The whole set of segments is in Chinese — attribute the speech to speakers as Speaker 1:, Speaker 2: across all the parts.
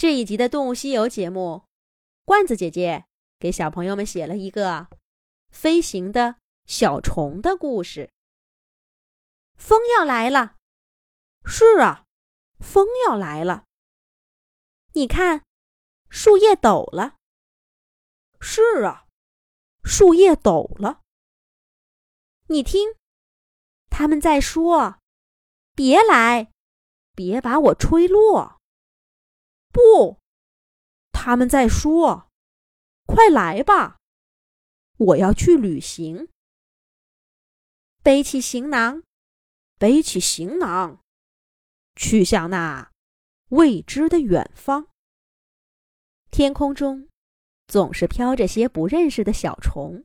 Speaker 1: 这一集的《动物西游》节目，罐子姐姐给小朋友们写了一个飞行的小虫的故事。风要来了，
Speaker 2: 是啊，风要来了。
Speaker 1: 你看，树叶抖了，
Speaker 2: 是啊，树叶抖了。
Speaker 1: 你听，他们在说：“别来，别把我吹落。”
Speaker 2: 不，他们在说：“快来吧，我要去旅行。”
Speaker 1: 背起行囊，
Speaker 2: 背起行囊，去向那未知的远方。
Speaker 1: 天空中总是飘着些不认识的小虫，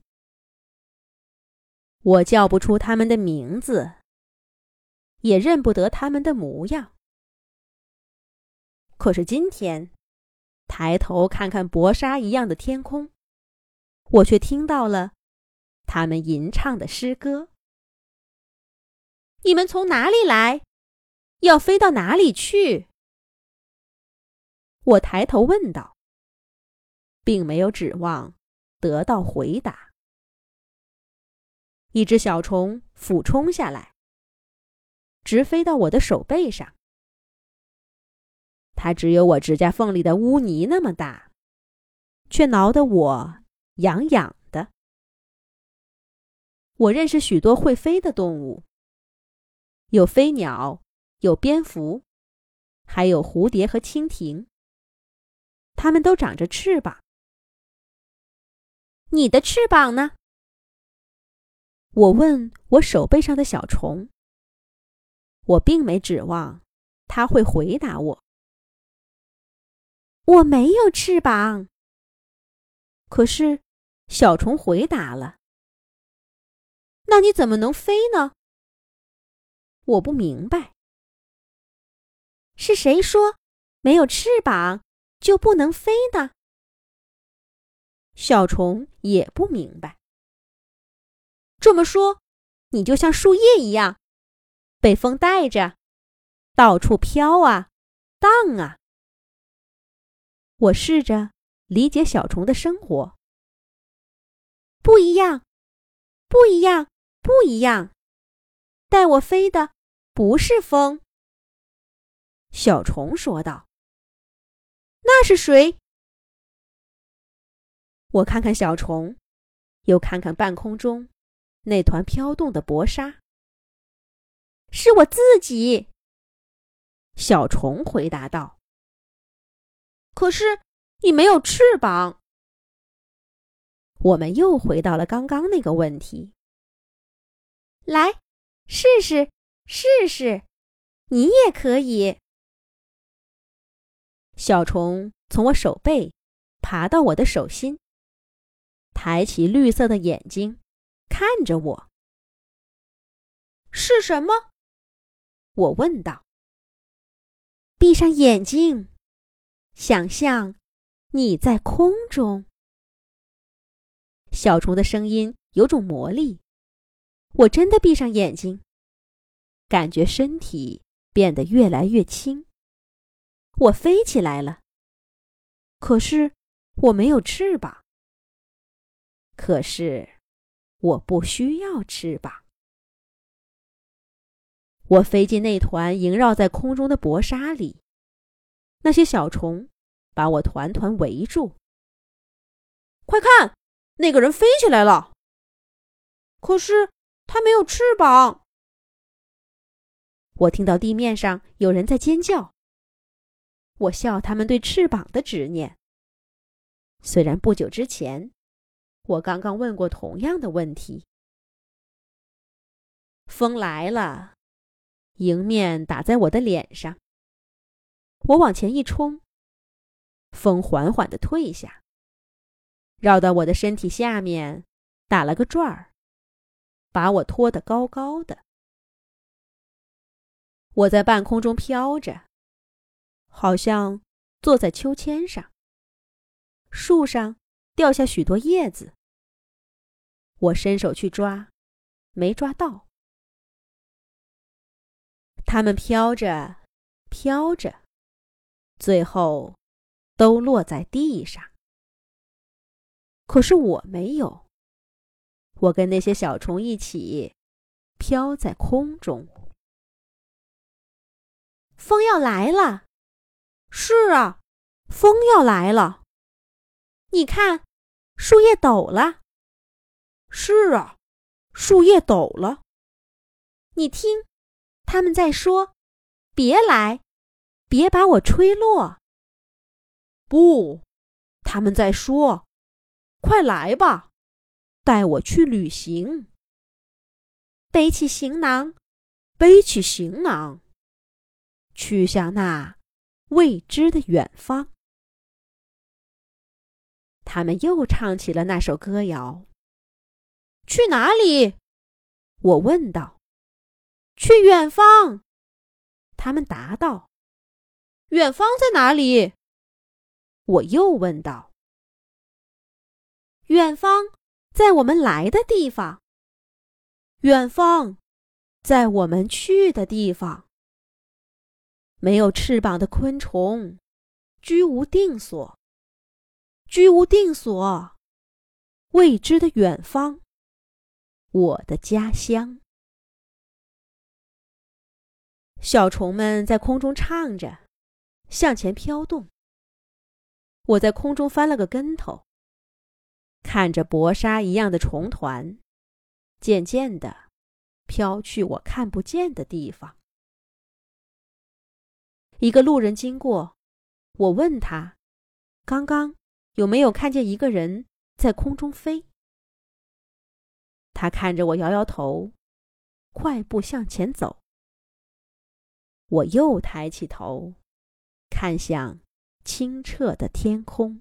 Speaker 1: 我叫不出它们的名字，也认不得它们的模样。可是今天，抬头看看薄纱一样的天空，我却听到了他们吟唱的诗歌。你们从哪里来？要飞到哪里去？我抬头问道，并没有指望得到回答。一只小虫俯冲下来，直飞到我的手背上。它只有我指甲缝里的污泥那么大，却挠得我痒痒的。我认识许多会飞的动物，有飞鸟，有蝙蝠，还有蝴蝶和蜻蜓。它们都长着翅膀。你的翅膀呢？我问我手背上的小虫。我并没指望它会回答我。我没有翅膀。可是，小虫回答了：“那你怎么能飞呢？”我不明白。是谁说没有翅膀就不能飞呢？小虫也不明白。这么说，你就像树叶一样，被风带着，到处飘啊，荡啊。我试着理解小虫的生活。不一样，不一样，不一样。带我飞的不是风。小虫说道：“那是谁？”我看看小虫，又看看半空中那团飘动的薄纱。是我自己。小虫回答道。可是你没有翅膀。我们又回到了刚刚那个问题。来，试试，试试，你也可以。小虫从我手背爬到我的手心，抬起绿色的眼睛看着我。是什么？我问道。闭上眼睛。想象你在空中，小虫的声音有种魔力。我真的闭上眼睛，感觉身体变得越来越轻。我飞起来了，可是我没有翅膀。可是我不需要翅膀。我飞进那团萦绕在空中的薄纱里。那些小虫把我团团围住。
Speaker 2: 快看，那个人飞起来了。可是他没有翅膀。
Speaker 1: 我听到地面上有人在尖叫。我笑他们对翅膀的执念。虽然不久之前，我刚刚问过同样的问题。风来了，迎面打在我的脸上。我往前一冲，风缓缓的退下，绕到我的身体下面，打了个转儿，把我托得高高的。我在半空中飘着，好像坐在秋千上。树上掉下许多叶子，我伸手去抓，没抓到。它们飘着，飘着。最后，都落在地上。可是我没有，我跟那些小虫一起飘在空中。
Speaker 2: 风要来了，是啊，风要来了。你看，树叶抖了。是啊，树叶抖了。你听，他们在说：“别来，别把我吹落。”不，他们在说：“快来吧，带我去旅行。”背起行囊，背起行囊，去向那未知的远方。
Speaker 1: 他们又唱起了那首歌谣。
Speaker 2: 去哪里？我问道。去远方。他们答道。远方在哪里？我又问道。远方在我们来的地方。远方在我们去的地方。没有翅膀的昆虫，居无定所。居无定所，未知的远方，我的家乡。小虫们在空中唱着，向前飘动。我在空中翻了个跟头，看着薄纱一样的虫团，渐渐的飘去我看不见的地方。一个路人经过，我问他：“刚刚？”有没有看见一个人在空中飞？他看着我，摇摇头，快步向前走。我又抬起头，看向清澈的天空。